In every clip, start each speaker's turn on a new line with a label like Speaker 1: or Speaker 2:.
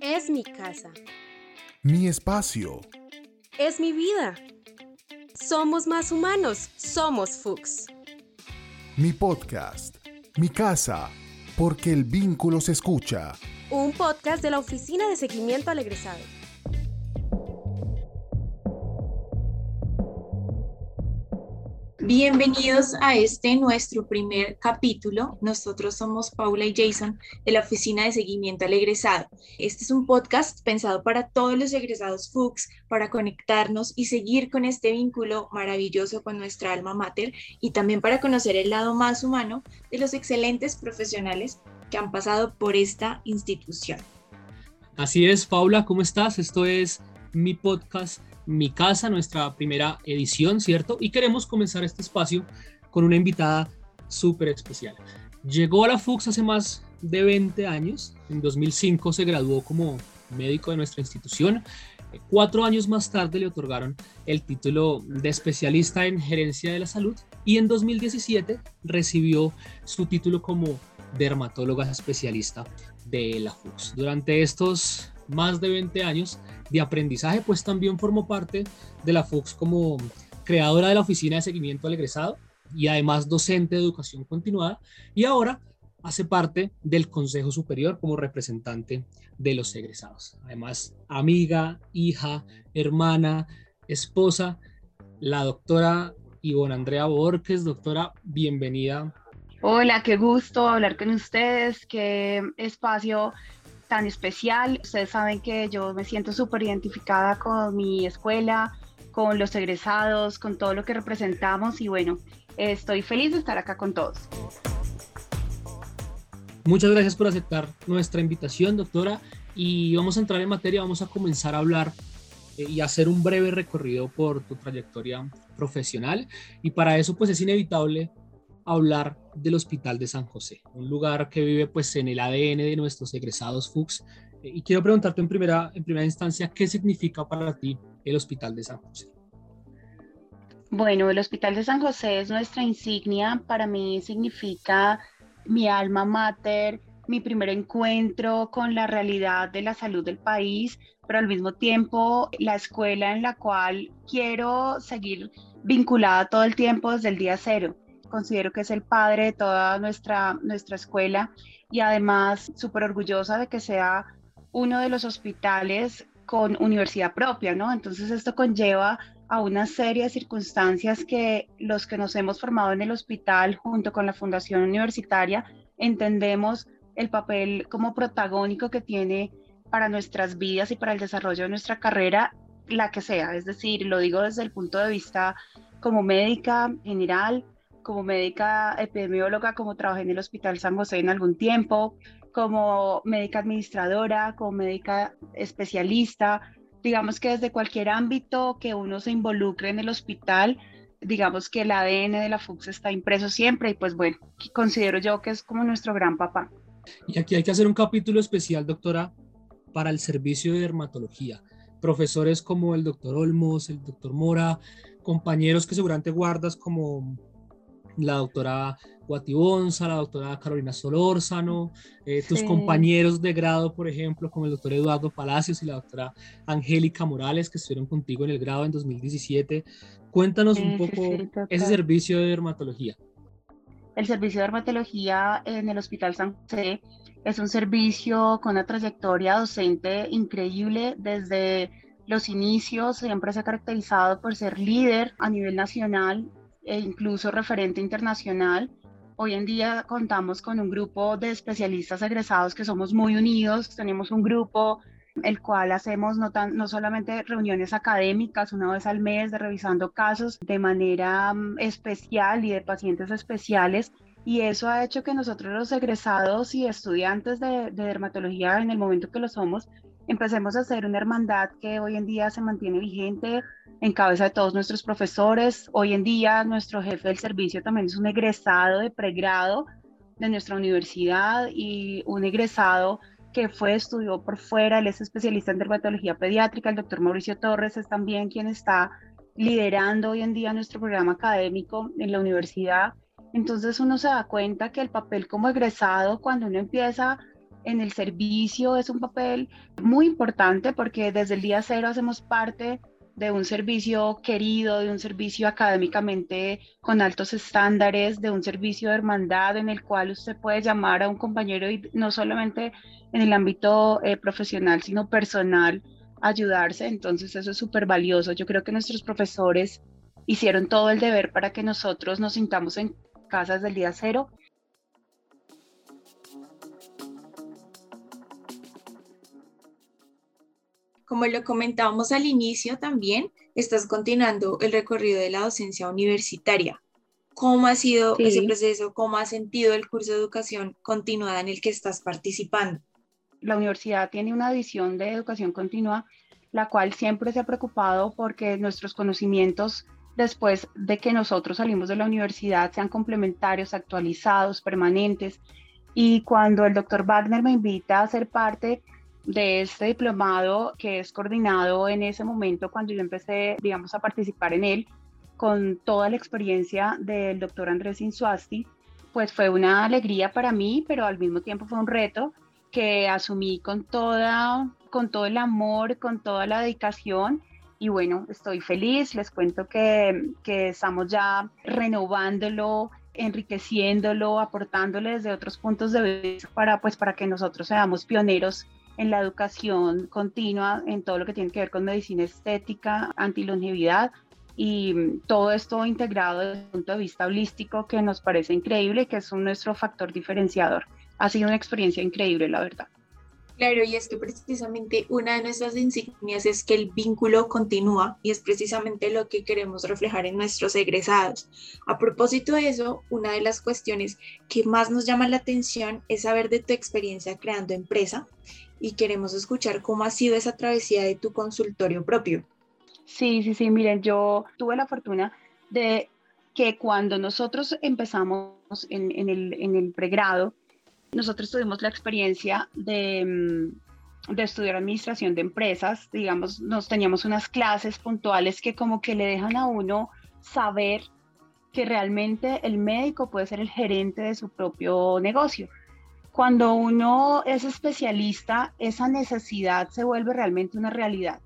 Speaker 1: Es mi casa.
Speaker 2: Mi espacio.
Speaker 1: Es mi vida. Somos más humanos. Somos Fuchs.
Speaker 2: Mi podcast. Mi casa. Porque el vínculo se escucha.
Speaker 1: Un podcast de la Oficina de Seguimiento al Egresado.
Speaker 3: Bienvenidos a este nuestro primer capítulo. Nosotros somos Paula y Jason de la Oficina de Seguimiento al Egresado. Este es un podcast pensado para todos los egresados Fuchs, para conectarnos y seguir con este vínculo maravilloso con nuestra alma mater y también para conocer el lado más humano de los excelentes profesionales que han pasado por esta institución.
Speaker 4: Así es, Paula, ¿cómo estás? Esto es mi podcast mi casa, nuestra primera edición, ¿cierto? Y queremos comenzar este espacio con una invitada súper especial. Llegó a la FUX hace más de 20 años, en 2005 se graduó como médico de nuestra institución, cuatro años más tarde le otorgaron el título de especialista en gerencia de la salud y en 2017 recibió su título como dermatóloga especialista de la FUX. Durante estos más de 20 años de aprendizaje, pues también formó parte de la FUX como creadora de la Oficina de Seguimiento al Egresado y además docente de educación continuada y ahora hace parte del Consejo Superior como representante de los egresados. Además, amiga, hija, hermana, esposa, la doctora Ivonne Andrea Borges. Doctora, bienvenida.
Speaker 5: Hola, qué gusto hablar con ustedes, qué espacio tan especial. Ustedes saben que yo me siento súper identificada con mi escuela, con los egresados, con todo lo que representamos y bueno, estoy feliz de estar acá con todos.
Speaker 4: Muchas gracias por aceptar nuestra invitación, doctora. Y vamos a entrar en materia, vamos a comenzar a hablar eh, y hacer un breve recorrido por tu trayectoria profesional. Y para eso, pues es inevitable hablar del Hospital de San José, un lugar que vive pues en el ADN de nuestros egresados FUCS. Eh, y quiero preguntarte en primera, en primera instancia, ¿qué significa para ti el Hospital de San José?
Speaker 5: Bueno, el Hospital de San José es nuestra insignia. Para mí significa mi alma mater, mi primer encuentro con la realidad de la salud del país, pero al mismo tiempo la escuela en la cual quiero seguir vinculada todo el tiempo desde el día cero considero que es el padre de toda nuestra, nuestra escuela y además súper orgullosa de que sea uno de los hospitales con universidad propia, ¿no? Entonces esto conlleva a una serie de circunstancias que los que nos hemos formado en el hospital junto con la Fundación Universitaria entendemos el papel como protagónico que tiene para nuestras vidas y para el desarrollo de nuestra carrera, la que sea. Es decir, lo digo desde el punto de vista como médica general, como médica epidemióloga, como trabajé en el Hospital San José en algún tiempo, como médica administradora, como médica especialista, digamos que desde cualquier ámbito que uno se involucre en el hospital, digamos que el ADN de la FUX está impreso siempre y pues bueno, considero yo que es como nuestro gran papá.
Speaker 4: Y aquí hay que hacer un capítulo especial, doctora, para el servicio de dermatología. Profesores como el doctor Olmos, el doctor Mora, compañeros que seguramente guardas como la doctora Guatibonza, la doctora Carolina Solórzano, eh, tus compañeros de grado, por ejemplo, como el doctor Eduardo Palacios y la doctora Angélica Morales, que estuvieron contigo en el grado en 2017. Cuéntanos un poco ese servicio de dermatología.
Speaker 5: El servicio de dermatología en el Hospital San José es un servicio con una trayectoria docente increíble desde los inicios, siempre se ha caracterizado por ser líder a nivel nacional e incluso referente internacional. Hoy en día contamos con un grupo de especialistas egresados que somos muy unidos. Tenemos un grupo el cual hacemos no, tan, no solamente reuniones académicas una vez al mes de revisando casos de manera mm, especial y de pacientes especiales, y eso ha hecho que nosotros los egresados y estudiantes de, de, dermatología en el momento que lo somos, empecemos a hacer una hermandad que hoy en día se mantiene vigente, en cabeza de todos nuestros profesores. Hoy en día nuestro jefe del servicio también es un egresado de pregrado de nuestra universidad y un egresado que fue, estudió por fuera, él es especialista en dermatología pediátrica, el doctor Mauricio Torres es también quien está liderando hoy en día nuestro programa académico en la universidad. Entonces uno se da cuenta que el papel como egresado, cuando uno empieza en el servicio, es un papel muy importante porque desde el día cero hacemos parte de un servicio querido, de un servicio académicamente con altos estándares, de un servicio de hermandad en el cual usted puede llamar a un compañero y no solamente en el ámbito eh, profesional, sino personal, ayudarse. Entonces eso es súper valioso. Yo creo que nuestros profesores hicieron todo el deber para que nosotros nos sintamos en casa desde el día cero
Speaker 3: Como lo comentábamos al inicio también, estás continuando el recorrido de la docencia universitaria. ¿Cómo ha sido ese proceso? ¿Cómo has sentido el curso de educación continuada en el que estás participando?
Speaker 5: La universidad tiene una edición de educación continua, la cual siempre se ha preocupado porque nuestros conocimientos después de que nosotros salimos de la universidad sean complementarios, actualizados, permanentes. Y cuando el doctor Wagner me invita a ser parte de este diplomado que es coordinado en ese momento cuando yo empecé, digamos, a participar en él, con toda la experiencia del doctor Andrés Insuasti, pues fue una alegría para mí, pero al mismo tiempo fue un reto que asumí con toda, con todo el amor, con toda la dedicación. Y bueno, estoy feliz, les cuento que, que estamos ya renovándolo, enriqueciéndolo, aportándole desde otros puntos de vista para, pues, para que nosotros seamos pioneros en la educación continua, en todo lo que tiene que ver con medicina estética, antilongevidad y todo esto integrado desde el punto de vista holístico que nos parece increíble, que es nuestro factor diferenciador. Ha sido una experiencia increíble, la verdad.
Speaker 3: Claro, y es que precisamente una de nuestras insignias es que el vínculo continúa y es precisamente lo que queremos reflejar en nuestros egresados. A propósito de eso, una de las cuestiones que más nos llama la atención es saber de tu experiencia creando empresa y queremos escuchar cómo ha sido esa travesía de tu consultorio propio.
Speaker 5: Sí, sí, sí, miren, yo tuve la fortuna de que cuando nosotros empezamos en, en el, pregrado, nosotros tuvimos la experiencia de, mm, de, estudiar administración de empresas, digamos, nos teníamos unas clases puntuales que como que le dejan a uno saber que realmente el médico puede ser el gerente de su propio negocio cuando uno es especialista, esa necesidad se vuelve realmente una realidad.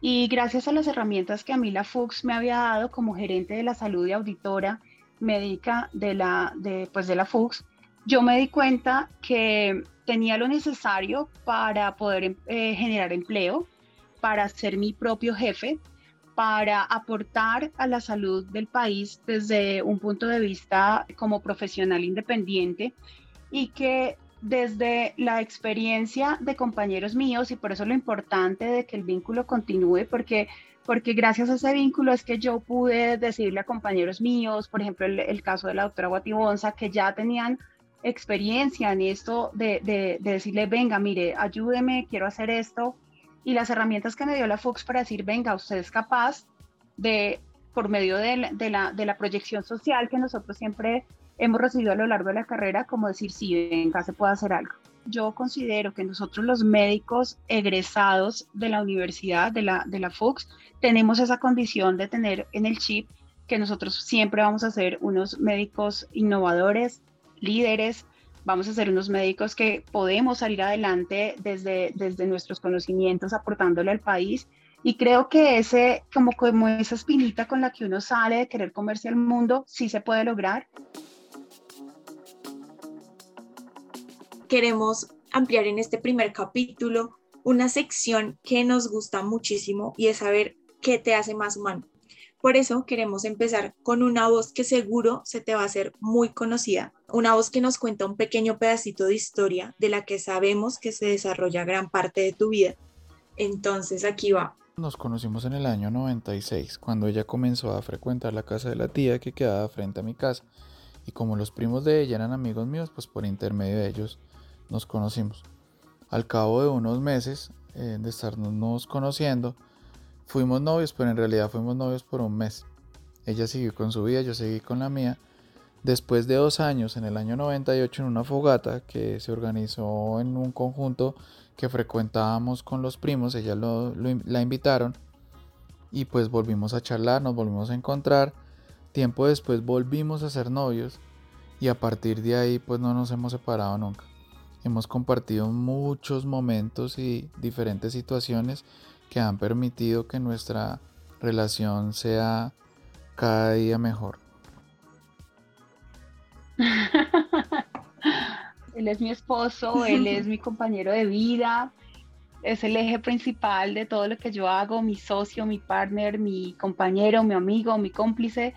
Speaker 5: Y gracias a las herramientas que a mí la Fuchs me había dado como gerente de la salud y auditora médica de la, de, pues de la Fuchs, yo me di cuenta que tenía lo necesario para poder eh, generar empleo, para ser mi propio jefe, para aportar a la salud del país desde un punto de vista como profesional independiente y que desde la experiencia de compañeros míos, y por eso lo importante de que el vínculo continúe, porque, porque gracias a ese vínculo es que yo pude decirle a compañeros míos, por ejemplo, el, caso de la doctora Guatibonza, que ya tenían experiencia en esto de, de, decirle, venga, mire, ayúdeme, quiero hacer esto, y las herramientas que me dio la Fox para decir, venga, usted es capaz de, por medio de de la, de la proyección social que nosotros siempre hemos recibido a lo largo de la carrera, como decir, sí, venga, se puede hacer algo. Yo considero que nosotros los médicos egresados de la universidad, de la, de la FUX, tenemos esa condición de tener en el chip que nosotros siempre vamos a ser unos médicos innovadores, líderes, vamos a ser unos médicos que podemos salir adelante desde, desde nuestros conocimientos aportándole al país. Y creo que ese, como, como esa espinita con la que uno sale de querer comerse al mundo, sí se puede lograr.
Speaker 3: queremos ampliar en este primer capítulo una sección que nos gusta muchísimo y es saber qué te hace más humano. Por eso queremos empezar con una voz que seguro se te va a hacer muy conocida, una voz que nos cuenta un pequeño pedacito de historia de la que sabemos que se desarrolla gran parte de tu vida. Entonces aquí va.
Speaker 6: Nos conocimos en el año 96, cuando ella comenzó a frecuentar la casa de la tía que quedaba frente a mi casa. Y como los primos de ella eran amigos míos, pues por intermedio de ellos nos conocimos. Al cabo de unos meses eh, de estarnos conociendo, fuimos novios, pero en realidad fuimos novios por un mes. Ella siguió con su vida, yo seguí con la mía. Después de dos años, en el año 98, en una fogata que se organizó en un conjunto que frecuentábamos con los primos, ella la invitaron y pues volvimos a charlar, nos volvimos a encontrar Tiempo después volvimos a ser novios y a partir de ahí pues no nos hemos separado nunca. Hemos compartido muchos momentos y diferentes situaciones que han permitido que nuestra relación sea cada día mejor.
Speaker 5: él es mi esposo, él es mi compañero de vida, es el eje principal de todo lo que yo hago, mi socio, mi partner, mi compañero, mi amigo, mi cómplice.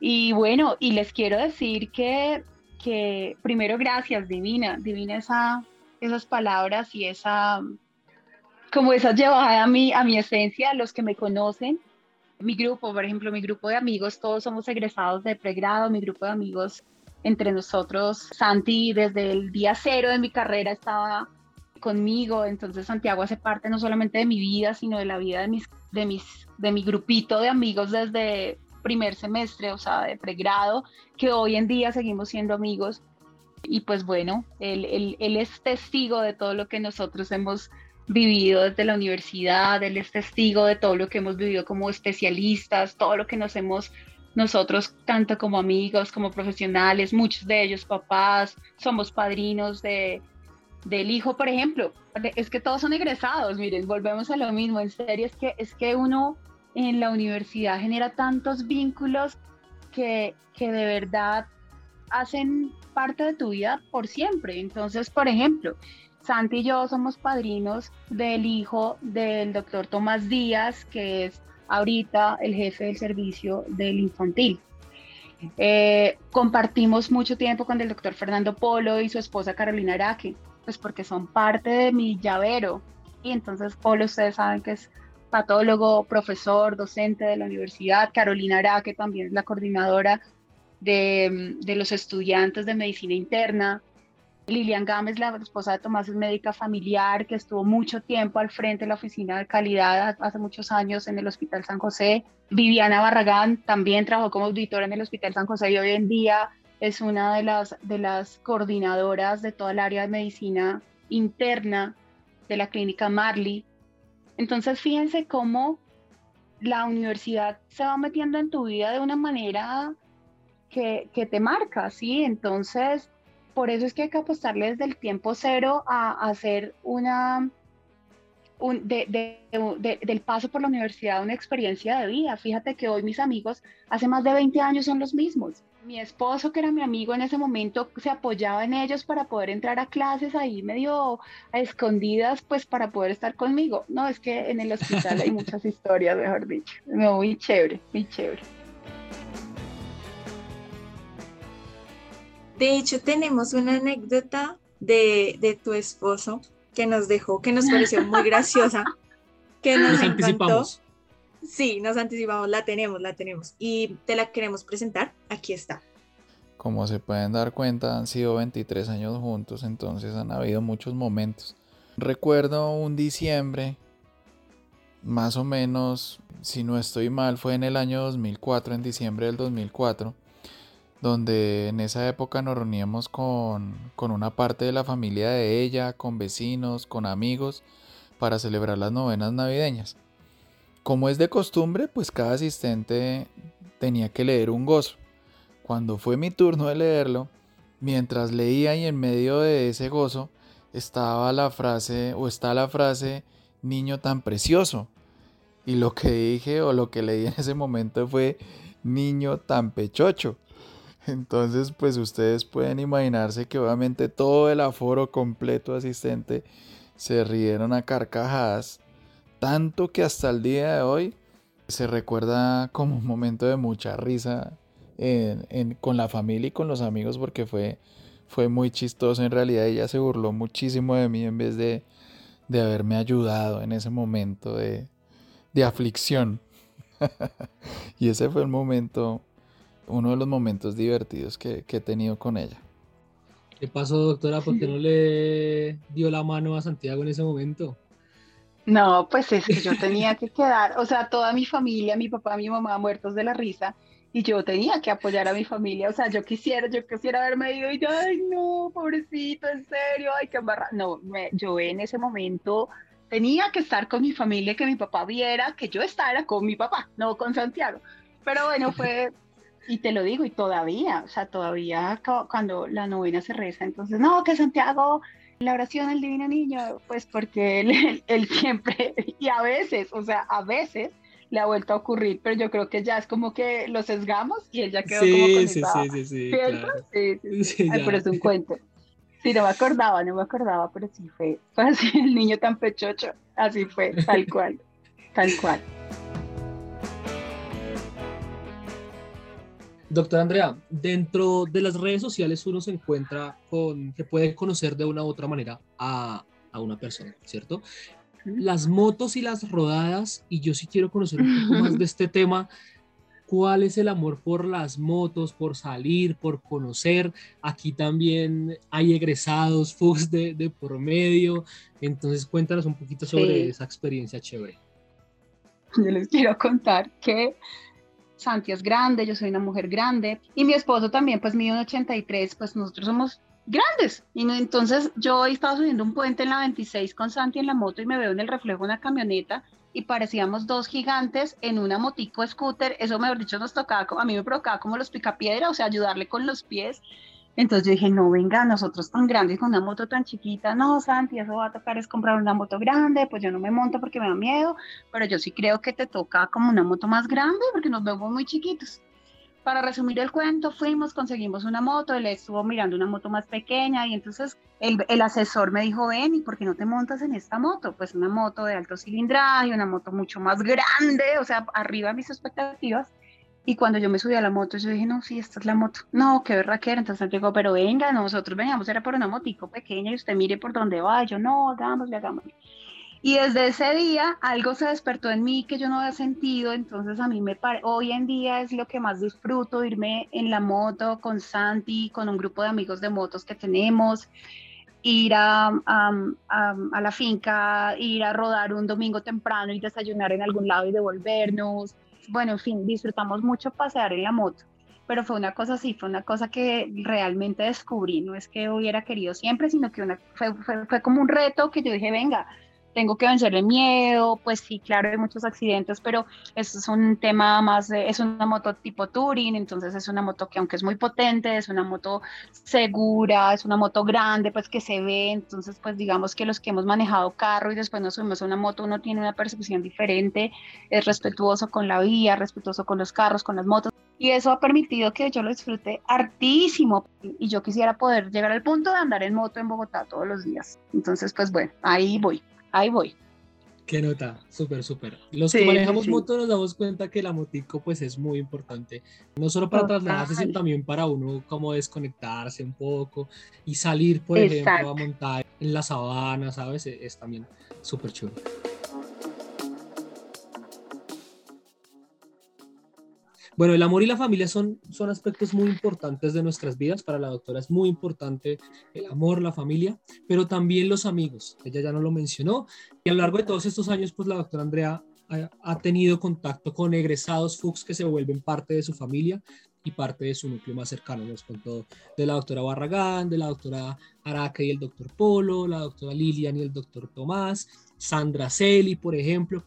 Speaker 5: Y bueno, y les quiero decir que, que primero gracias, Divina, Divina esa, esas palabras y esa, como esa llevada a mi, a mi esencia, los que me conocen. Mi grupo, por ejemplo, mi grupo de amigos, todos somos egresados de pregrado, mi grupo de amigos entre nosotros. Santi desde el día cero de mi carrera estaba conmigo, entonces Santiago hace parte no solamente de mi vida, sino de la vida de mis, de mis, de mi grupito de amigos desde primer semestre, o sea, de pregrado, que hoy en día seguimos siendo amigos. Y pues bueno, él, él, él es testigo de todo lo que nosotros hemos vivido desde la universidad, él es testigo de todo lo que hemos vivido como especialistas, todo lo que nos hemos nosotros, tanto como amigos, como profesionales, muchos de ellos papás, somos padrinos de, del hijo, por ejemplo. Es que todos son egresados, miren, volvemos a lo mismo, en serio, es que, es que uno en la universidad genera tantos vínculos que, que de verdad hacen parte de tu vida por siempre. Entonces, por ejemplo, Santi y yo somos padrinos del hijo del doctor Tomás Díaz, que es ahorita el jefe del servicio del infantil. Eh, compartimos mucho tiempo con el doctor Fernando Polo y su esposa Carolina Araque, pues porque son parte de mi llavero. Y entonces Polo, ustedes saben que es patólogo, profesor, docente de la universidad. Carolina Araque también es la coordinadora de, de los estudiantes de medicina interna. Lilian Gámez, la esposa de Tomás, es médica familiar que estuvo mucho tiempo al frente de la oficina de calidad hace muchos años en el Hospital San José. Viviana Barragán también trabajó como auditora en el Hospital San José y hoy en día es una de las, de las coordinadoras de toda el área de medicina interna de la clínica Marley. Entonces, fíjense cómo la universidad se va metiendo en tu vida de una manera que, que te marca, ¿sí? Entonces, por eso es que hay que apostarle desde el tiempo cero a, hacer una, un, del paso por la universidad una experiencia de vida. Fíjate que hoy mis amigos hace más de 20 años son los mismos. Mi esposo, que era mi amigo en ese momento, se apoyaba en ellos para poder entrar a clases ahí medio a escondidas, pues para poder estar conmigo. No, es que en el hospital hay muchas historias, mejor dicho. Muy chévere, muy chévere.
Speaker 3: De hecho, tenemos una anécdota de, tu esposo que nos dejó, que nos pareció muy graciosa, que nos, Anticipamos. Sí, nos anticipamos, la tenemos, la tenemos. Y te la queremos presentar. Aquí está.
Speaker 6: Como se pueden dar cuenta, han sido 23 años juntos, entonces han habido muchos momentos. Recuerdo un diciembre, más o menos, si no estoy mal, fue en el año 2004, en diciembre del 2004 donde en esa época nos reuníamos con, una parte de la familia de ella, con vecinos, con amigos, para celebrar las novenas navideñas. Como es de costumbre, pues cada asistente tenía que leer un gozo. Cuando fue mi turno de leerlo, mientras leía y en medio de ese gozo estaba la frase o está la frase niño tan precioso. Y lo que dije o lo que leí en ese momento fue niño tan pechocho. Entonces, pues ustedes pueden imaginarse que obviamente todo el aforo completo asistente se rieron a carcajadas, tanto que hasta el día de hoy se recuerda como un momento de mucha risa con la familia y con los amigos porque fue, fue muy chistoso. En realidad ella se burló muchísimo de mí en vez de, de haberme ayudado en ese momento de, de aflicción. y ese fue el momento uno de los momentos divertidos que, he tenido con ella.
Speaker 4: ¿Qué pasó, doctora? ¿Por qué no le dio la mano a Santiago en ese momento?
Speaker 5: No, pues es que yo tenía que quedar, o sea, toda mi familia, mi papá, mi mamá muertos de la risa, y yo tenía que apoyar a mi familia, o sea, yo quisiera, yo quisiera haberme ido y yo, ay, no, pobrecito, en serio, ay, qué barra. No, yo en ese momento tenía que estar con mi familia, que mi papá viera que yo estaba con mi papá, no con Santiago. Pero bueno, fue, y te lo digo, y todavía, o sea, todavía cuando la novena se reza, entonces, no, que Santiago, la oración del divino niño, pues porque él, él, siempre, y a veces, o sea, a veces le ha vuelto a ocurrir, pero yo creo que ya es como que lo sesgamos y él ya quedó como con sí, sí, sí, sí, claro. sí, sí, sí. Ay, pero es un cuento. Sí, no me acordaba, no me acordaba, pero sí fue, fue así, el niño tan pechocho, así fue, tal cual, tal cual.
Speaker 4: Doctora Andrea, dentro de las redes sociales uno se encuentra con que puede conocer de una u otra manera a, a una persona, ¿cierto? Las motos y las rodadas, y yo sí quiero conocer un poco más de este tema. ¿Cuál es el amor por las motos, por salir, por conocer? Aquí también hay egresados, FUX de, de por medio. Entonces, cuéntanos un poquito sobre esa experiencia chévere.
Speaker 5: Yo les quiero contar que Santi es grande, yo soy una mujer grande y mi esposo también, pues mide un 83, pues nosotros somos grandes. Y entonces yo estaba subiendo un puente en la 26 con Santi en la moto y me veo en el reflejo de una camioneta y parecíamos dos gigantes en una motico scooter. Eso, mejor dicho, nos tocaba, a mí me provocaba como los picapiedra, o sea, ayudarle con los pies. Entonces yo dije, no, venga, nosotros tan grandes con una moto tan chiquita, no, Santi, eso va a tocar es comprar una moto grande, pues yo no me monto porque me da miedo, pero yo sí creo que te toca como una moto más grande porque nos vemos muy chiquitos. Para resumir el cuento, fuimos, conseguimos una moto, él estuvo mirando una moto más pequeña y entonces el, asesor me dijo, ven, ¿y por qué no te montas en esta moto? Pues una moto de alto cilindraje, una moto mucho más grande, o sea, arriba de mis expectativas. Y cuando yo me subí a la moto, yo dije, no, sí, esta es la moto. No, qué berraquera. Entonces dijo, pero venga, nosotros veníamos, era por una motico pequeña y usted mire por dónde va. yo, no, hagámosle, hagámosle. Y desde ese día algo se despertó en mí que yo no había sentido, entonces a mí me parece, hoy en día es lo que más disfruto, irme en la moto con Santi, con un grupo de amigos de motos que tenemos, ir a, a, a, la finca, ir a rodar un domingo temprano y desayunar en algún lado y devolvernos, bueno, en fin, disfrutamos mucho pasear en la moto, pero fue una cosa así, fue una cosa que realmente descubrí, no es que hubiera querido siempre, sino que una, fue, fue, fue como un reto que yo dije, venga, tengo que vencer el miedo, pues sí, claro, hay muchos accidentes, pero eso es un tema más, es una moto tipo touring, entonces es una moto que aunque es muy potente, es una moto segura, es una moto grande, pues que se ve, entonces pues digamos que los que hemos manejado carro y después nos subimos a una moto, uno tiene una percepción diferente, es respetuoso con la vía, respetuoso con los carros, con las motos, y eso ha permitido que yo lo disfrute hartísimo y yo quisiera poder llegar al punto de andar en moto en Bogotá todos los días. Entonces, pues bueno, ahí voy ahí voy.
Speaker 4: Qué nota, súper, súper. Los que manejamos moto nos damos cuenta que la motico pues es muy importante, no solo para trasladarse, sino también para uno como desconectarse un poco y salir, por ejemplo, a montar en la sabana, ¿sabes? Es, es también súper chulo. Bueno, el amor y la familia son, son aspectos muy importantes de nuestras vidas. Para la doctora es muy importante el amor, la familia, pero también los amigos. Ella ya no lo mencionó. Y a lo largo de todos estos años, pues la doctora Andrea ha, tenido contacto con egresados FUCS que se vuelven parte de su familia y parte de su núcleo más cercano. Nos contó de la doctora Barragán, de la doctora Araca y el doctor Polo, la doctora Lilian y el doctor Tomás, Sandra Celi, por ejemplo,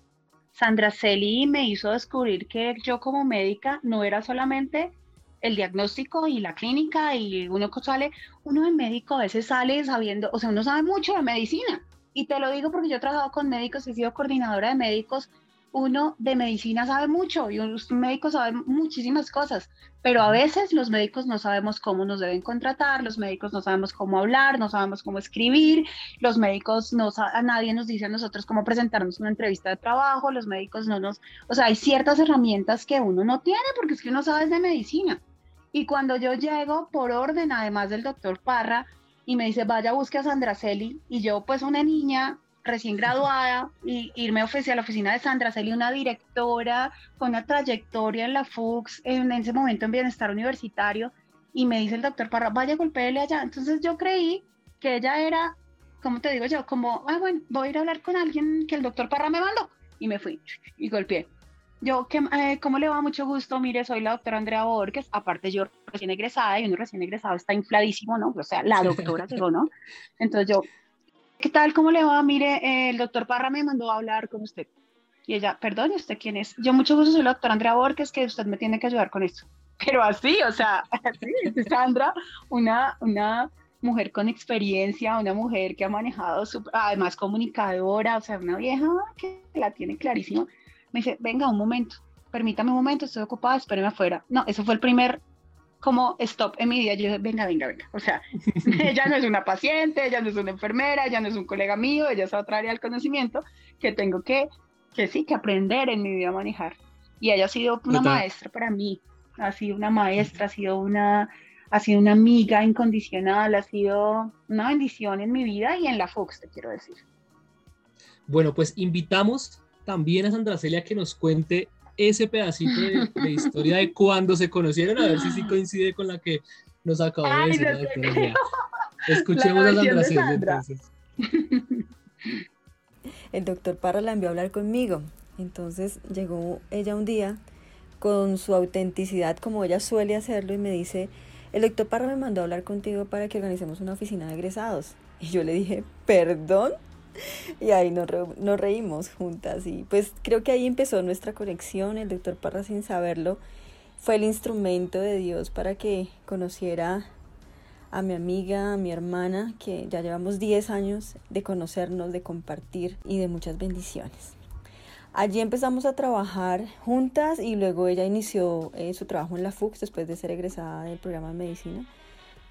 Speaker 5: Sandra Celi me hizo descubrir que yo como médica no era solamente el diagnóstico y la clínica y uno sale, uno de médico a veces sale sabiendo, o sea, uno sabe mucho de medicina. Y te lo digo porque yo he trabajado con médicos, he sido coordinadora de médicos uno de medicina sabe mucho y un médico sabe muchísimas cosas, pero a veces los médicos no sabemos cómo nos deben contratar, los médicos no sabemos cómo hablar, no sabemos cómo escribir, los médicos no a nadie nos dice a nosotros cómo presentarnos una entrevista de trabajo, los médicos no nos, o sea, hay ciertas herramientas que uno no tiene porque es que uno sabe de medicina. Y cuando yo llego por orden, además del doctor Parra, y me dice, vaya, busque a Sandra Celi, y yo pues una niña recién graduada, y irme a la oficina de Sandra Celi, una directora con una trayectoria en la FUX, en ese momento en bienestar universitario, y me dice el doctor Parra, vaya, golpeele allá. Entonces yo creí que ella era, como te digo yo, como, ah, bueno, voy a ir a hablar con alguien que el doctor Parra me mandó, y me fui, y golpeé. Yo, ¿qué, eh, ¿cómo le va? Mucho gusto. Mire, soy la doctora Andrea Borges. Aparte, yo recién egresada y uno recién egresado está infladísimo, ¿no? O sea, la doctora llegó, ¿no? Entonces yo, ¿qué tal? ¿Cómo le va? Mire, eh, el doctor Parra me mandó a hablar con usted. Y ella, perdón, ¿usted quién es? Yo mucho gusto soy la doctora Andrea Borges, que usted me tiene que ayudar con esto. pero así, o sea, así, Sandra, una, una mujer con experiencia, una mujer que ha manejado, además comunicadora, o sea, una vieja que la tiene clarísima. Me dice, venga, un momento, permítame un momento, estoy ocupada, espéreme afuera. No, eso fue el primer como stop en mi vida. Yo dije, venga, venga, venga. O sea, ella no es una paciente, ella no es una enfermera, ella no es un colega mío, ella es otra área del conocimiento que tengo que, que sí, que aprender en mi vida a manejar. Y ella ha sido una maestra para mí, ha sido una maestra, ha sido una, ha sido una amiga incondicional, ha sido una bendición en mi vida y en la Fox, te quiero decir.
Speaker 4: Bueno, pues invitamos también a Sandra Celia que nos cuente ese pedacito de, historia de cuando se conocieron, a ver si sí coincide con la que nos acabó de decir. Escuchemos a Sandra entonces.
Speaker 7: El doctor Parra la envió a hablar conmigo. Entonces llegó ella un día con su autenticidad como ella suele hacerlo y me dice, el doctor Parra me mandó a hablar contigo para que organicemos una oficina de egresados. Y yo le dije, perdón. Y ahí nos, reímos juntas y pues creo que ahí empezó nuestra conexión. El doctor Parra sin saberlo fue el instrumento de Dios para que conociera a mi amiga, a mi hermana, que ya llevamos 10 años de conocernos, de compartir y de muchas bendiciones. Allí empezamos a trabajar juntas y luego ella inició eh, su trabajo en la FUX después de ser egresada del programa de medicina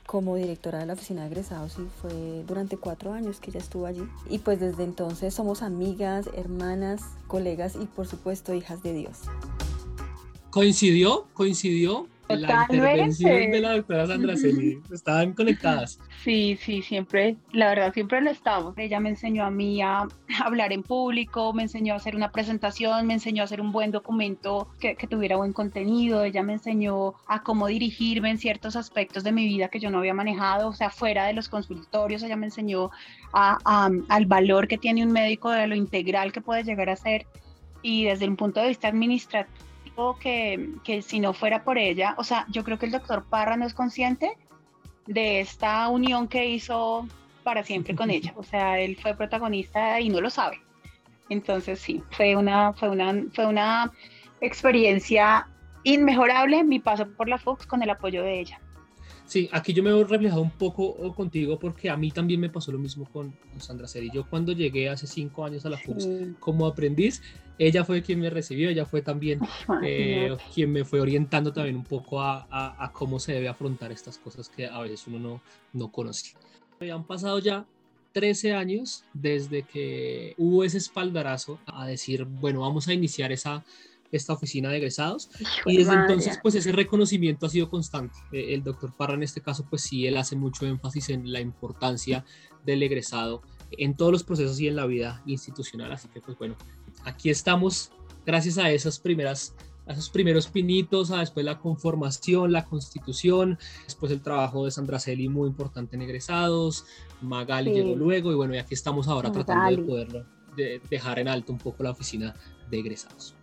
Speaker 7: como directora de la oficina de egresados y fue durante cuatro años que ella estuvo allí. Y pues desde entonces somos amigas, hermanas, colegas y por supuesto hijas de Dios.
Speaker 4: ¿Coincidió? ¿Coincidió? La intervención de la doctora Sandra Celi, estaban conectadas.
Speaker 5: Sí, sí, siempre, la verdad, siempre lo estamos. Ella me enseñó a mí a hablar en público, me enseñó a hacer una presentación, me enseñó a hacer un buen documento que, que tuviera buen contenido, ella me enseñó a cómo dirigirme en ciertos aspectos de mi vida que yo no había manejado, o sea, fuera de los consultorios, ella me enseñó a, a, al valor que tiene un médico de lo integral que puede llegar a ser y desde un punto de vista administrativo que, que si no fuera por ella, o sea, yo creo que el doctor Parra no es consciente de esta unión que hizo para siempre con ella. O sea, él fue protagonista y no lo sabe. Entonces sí, fue una, fue una, fue una experiencia inmejorable mi paso por la Fox con el apoyo de ella.
Speaker 4: Sí, aquí yo me he reflejado un poco contigo porque a mí también me pasó lo mismo con, Sandra Seri. Yo cuando llegué hace cinco años a la FUX como aprendiz, ella fue quien me recibió, ella fue también eh, quien me fue orientando también un poco a, a, cómo se debe afrontar estas cosas que a veces uno no, no conoce. Han pasado ya 13 años desde que hubo ese espaldarazo a decir, bueno, vamos a iniciar esa esta oficina de egresados y desde entonces pues ese reconocimiento ha sido constante. Eh, el doctor Parra en este caso pues sí, él hace mucho énfasis en la importancia del egresado en todos los procesos y en la vida institucional, así que pues bueno, aquí estamos gracias a esas primeras a esos primeros pinitos, a después la conformación, la constitución, después el trabajo de Sandra Celi muy importante en egresados, Magali llegó luego y bueno, y aquí estamos ahora tratando de poderlo de dejar en alto un poco la oficina de egresados.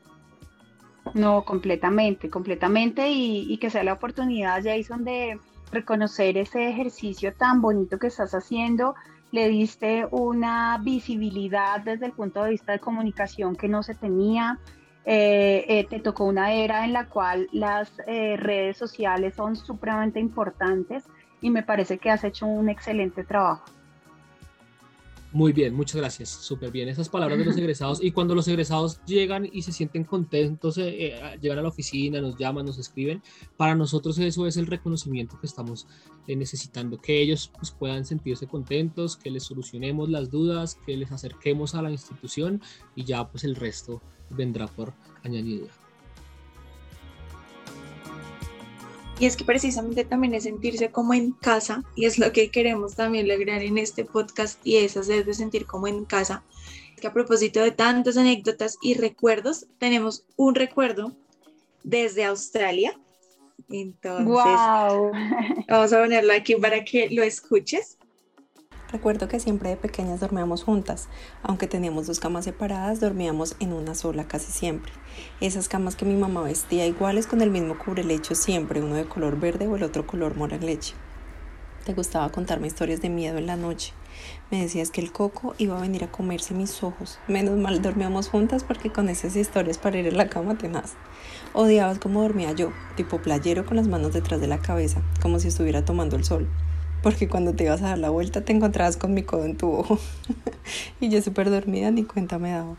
Speaker 5: No, completamente, completamente y, que sea la oportunidad, Jason, de reconocer ese ejercicio tan bonito que estás haciendo. Le diste una visibilidad desde el punto de vista de comunicación que no se tenía. Eh, eh, te tocó una era en la cual las eh, redes sociales son supremamente importantes y me parece que has hecho un excelente trabajo.
Speaker 4: Muy bien, muchas gracias. Súper bien. Esas palabras de los egresados. Y cuando los egresados llegan y se sienten contentos, eh, eh, llegan a la oficina, nos llaman, nos escriben, para nosotros eso es el reconocimiento que estamos eh, necesitando. Que ellos pues, puedan sentirse contentos, que les solucionemos las dudas, que les acerquemos a la institución y ya pues el resto vendrá por añadidura.
Speaker 3: Y es que precisamente también es sentirse como en casa y es lo que queremos también lograr en este podcast y es hacer de sentir como en casa. Que a propósito de tantas anécdotas y recuerdos, tenemos un recuerdo desde Australia. Entonces, vamos a ponerlo aquí para que lo escuches.
Speaker 8: Recuerdo que siempre de pequeñas dormíamos juntas, aunque teníamos dos camas separadas, dormíamos en una sola casi siempre. Esas camas que mi mamá vestía iguales con el mismo cubrelecho siempre, uno de color verde o el otro color mora leche. Te gustaba contarme historias de miedo en la noche. Me decías que el coco iba a venir a comerse mis ojos. Menos mal dormíamos juntas porque con esas historias para ir a la cama tenaz. Odiabas cómo dormía yo, tipo playero con las manos detrás de la cabeza, como si estuviera tomando el sol. Porque cuando te ibas a dar la vuelta te encontrabas con mi codo en tu ojo. y yo súper dormida ni cuenta me daba.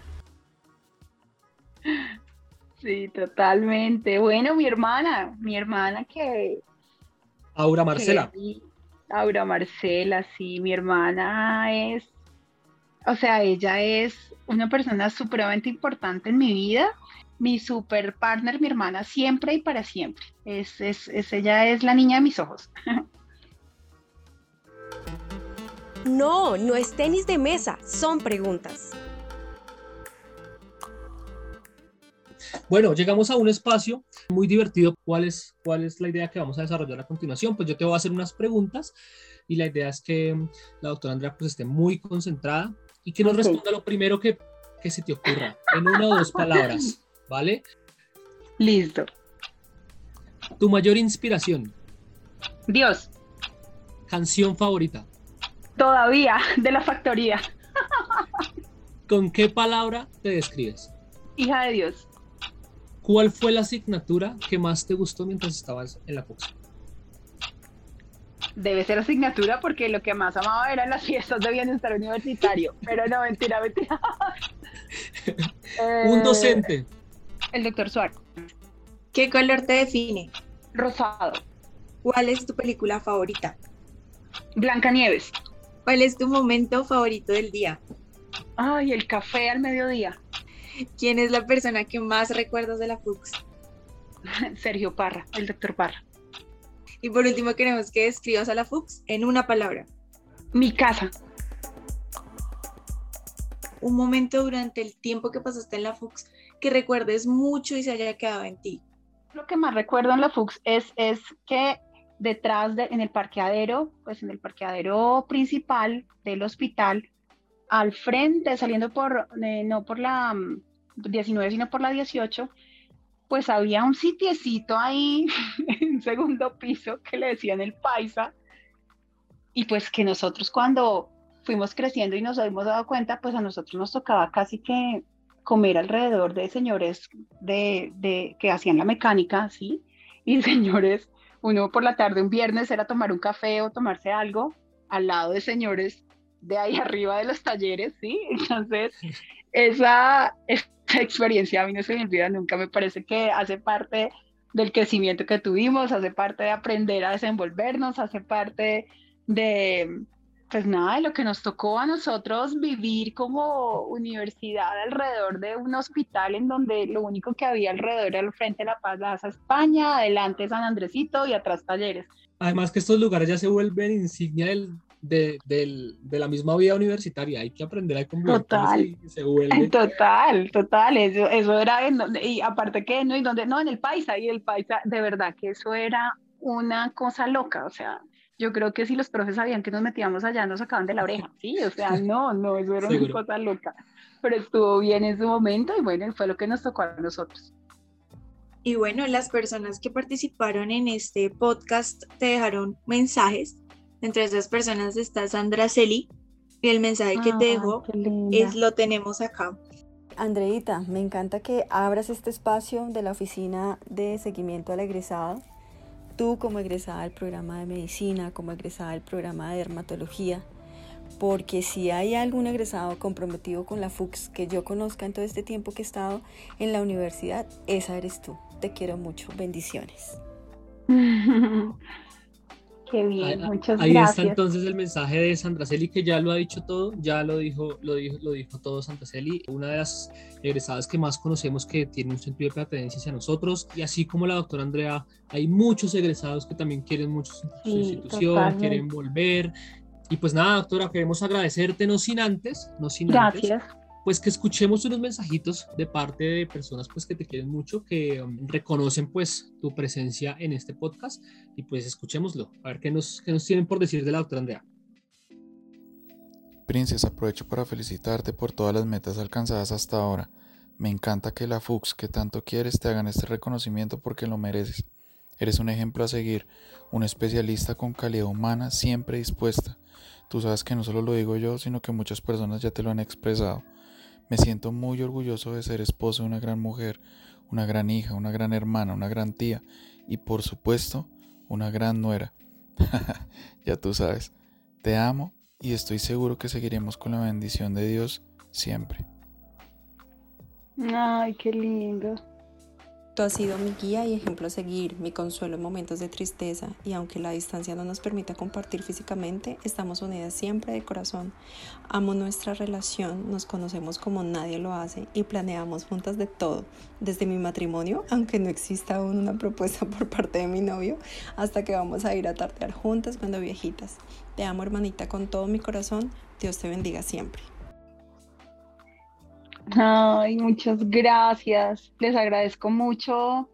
Speaker 5: Sí, totalmente. Bueno, mi hermana, mi hermana que...
Speaker 4: Aura Marcela.
Speaker 5: Aura Marcela, sí, mi hermana es, o sea, ella es una persona supremamente importante en mi vida, mi super partner, mi hermana, siempre y para siempre. Es, es, es ella es la niña de mis ojos.
Speaker 1: No, no es tenis de mesa, son preguntas.
Speaker 4: Bueno, llegamos a un espacio muy divertido. ¿Cuál es, ¿Cuál es la idea que vamos a desarrollar a continuación? Pues yo te voy a hacer unas preguntas y la idea es que la doctora Andrea pues esté muy concentrada y que nos responda lo primero que, que se te ocurra, en una o dos palabras, ¿vale?
Speaker 5: Listo.
Speaker 4: Tu mayor inspiración.
Speaker 5: Dios.
Speaker 4: Canción favorita.
Speaker 5: Todavía, de la factoría.
Speaker 4: ¿Con qué palabra te describes?
Speaker 5: Hija de Dios.
Speaker 4: ¿Cuál fue la asignatura que más te gustó mientras estabas en la FUX?
Speaker 5: Debe ser asignatura porque lo que más amaba eran las fiestas de bienestar universitario. Pero no, mentira, mentira.
Speaker 4: Un docente. Eh,
Speaker 5: el doctor Suárez.
Speaker 3: ¿Qué color te define?
Speaker 5: Rosado.
Speaker 3: ¿Cuál es tu película favorita?
Speaker 5: Blanca Nieves.
Speaker 3: ¿Cuál es tu momento favorito del día?
Speaker 5: Ay, el café al mediodía.
Speaker 3: ¿Quién es la persona que más recuerdas de la FUX?
Speaker 5: Sergio Parra, el doctor Parra.
Speaker 3: Y por último queremos que describas a la FUX en una palabra.
Speaker 5: Mi casa.
Speaker 3: Un momento durante el tiempo que pasaste en la FUX que recuerdes mucho y se haya quedado en ti.
Speaker 5: Lo que más recuerdo en la FUX es, es que detrás de, en el parqueadero, pues en el parqueadero principal del hospital, al frente, saliendo por, eh, no por la 19, mm, sino por la 18, pues había un sitiecito ahí en segundo piso que le decían el paisa. Y pues que nosotros cuando fuimos creciendo y nos hemos dado cuenta, pues a nosotros nos tocaba casi que comer alrededor de señores de, de que hacían la mecánica, ¿sí? Y señores, uno por la tarde, un viernes, era tomar un café o tomarse algo al lado de señores de ahí arriba de los talleres, ¿sí? Entonces, esa, experiencia a mí no se me olvida nunca, me parece que hace parte del crecimiento que tuvimos, hace parte de aprender a desenvolvernos, hace parte de, pues nada, de lo que nos tocó a nosotros vivir como universidad alrededor de un hospital en donde lo único que había alrededor era el Frente de la Paz, la España, adelante San Andresito y atrás talleres.
Speaker 4: Además que estos lugares ya se vuelven insignia del, de, de, la misma vida universitaria, hay que aprender a convivir
Speaker 5: total, se vuelve. Total, total, eso, eso era, en y aparte que, no, y donde, no, en el paisa, y el paisa, de verdad que eso era una cosa loca, o sea, yo creo que si los profes sabían que nos metíamos allá, nos sacaban de la oreja, sí, o sea, no, no, eso era una cosa loca, pero estuvo bien en su momento y bueno, fue lo que nos tocó a nosotros.
Speaker 3: Y bueno, las personas que participaron en este podcast te dejaron mensajes entre esas personas está Sandra Celi y el mensaje que te dejo es lo tenemos acá.
Speaker 7: Andreita, me encanta que abras este espacio de la oficina de seguimiento al egresado. Tú como egresada del programa de medicina, como egresada del programa de dermatología, porque si hay algún egresado comprometido con la FUX que yo conozca en todo este tiempo que he estado en la universidad, esa eres tú. Te quiero mucho. Bendiciones.
Speaker 5: bien, ahí, muchas
Speaker 4: ahí está entonces el mensaje de Sandra Celi que ya lo ha dicho todo, ya lo dijo, lo dijo, lo dijo todo Sandra Celi, una de las egresadas que más conocemos que tiene un sentido de pertenencia hacia nosotros y así como la doctora Andrea, hay muchos egresados que también quieren mucho su institución, quieren volver. Y pues nada doctora, queremos agradecerte no sin antes, no sin
Speaker 5: Gracias
Speaker 4: pues que escuchemos unos mensajitos de parte de personas pues que te quieren mucho, que um, reconocen pues tu presencia en este podcast y pues escuchémoslo, a ver qué nos, qué nos tienen por decir de la doctora Andrea.
Speaker 6: Princesa, aprovecho para felicitarte por todas las metas alcanzadas hasta ahora. Me encanta que la FUX que tanto quieres te hagan este reconocimiento porque lo mereces. Eres un ejemplo a seguir, un especialista con calidad humana siempre dispuesta Tú sabes que no solo lo digo yo, sino que muchas personas ya te lo han expresado. Me siento muy orgulloso de ser esposo de una gran mujer, una gran hija, una gran hermana, una gran tía y por supuesto una gran nuera. ya tú sabes, te amo y estoy seguro que seguiremos con la bendición de Dios siempre.
Speaker 5: Ay, qué lindo.
Speaker 8: Tú has sido mi guía y ejemplo a seguir, mi consuelo en momentos de tristeza y aunque la distancia no nos permita compartir físicamente, estamos unidas siempre de corazón. Amo nuestra relación, nos conocemos como nadie lo hace y planeamos juntas de todo, desde mi matrimonio, aunque no exista aún una propuesta por parte de mi novio, hasta que vamos a ir a tartear juntas cuando viejitas. Te amo hermanita con todo mi corazón, Dios te bendiga siempre.
Speaker 5: Ay, muchas gracias. Les agradezco mucho.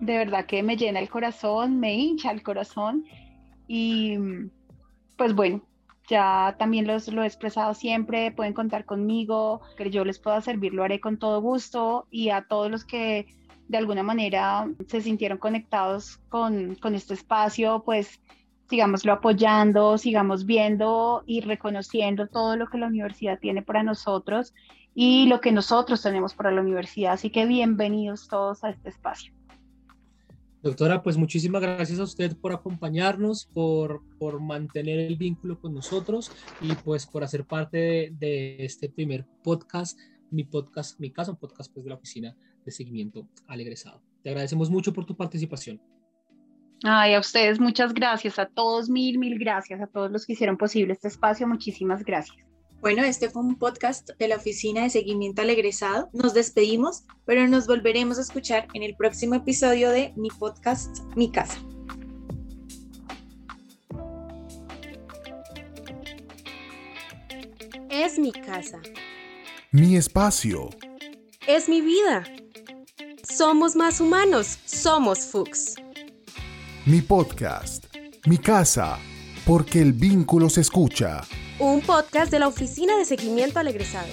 Speaker 5: De verdad que me llena el corazón, me hincha el corazón. Y pues bueno, ya también los, lo he expresado siempre, pueden contar conmigo, que yo les pueda servir, lo haré con todo gusto. Y a todos los que de alguna manera se sintieron conectados con, con este espacio, pues sigámoslo apoyando, sigamos viendo y reconociendo todo lo que la universidad tiene para nosotros y lo que nosotros tenemos para la universidad. Así que bienvenidos todos a este espacio.
Speaker 4: Doctora, pues muchísimas gracias a usted por acompañarnos, por, por mantener el vínculo con nosotros y pues por hacer parte de, de este primer podcast, mi podcast, mi caso, un podcast pues de la Oficina de Seguimiento al Egresado. Te agradecemos mucho por tu participación.
Speaker 5: Ay, a ustedes muchas gracias, a todos mil, mil gracias, a todos los que hicieron posible este espacio, muchísimas gracias.
Speaker 3: Bueno, este fue un podcast de la Oficina de Seguimiento al Egresado. Nos despedimos, pero nos volveremos a escuchar en el próximo episodio de mi podcast Mi Casa.
Speaker 1: Es mi casa.
Speaker 2: Mi espacio.
Speaker 1: Es mi vida. Somos más humanos. Somos Fuchs.
Speaker 2: Mi podcast. Mi casa. Porque el vínculo se escucha.
Speaker 1: Un podcast de la Oficina de Seguimiento al Egresado.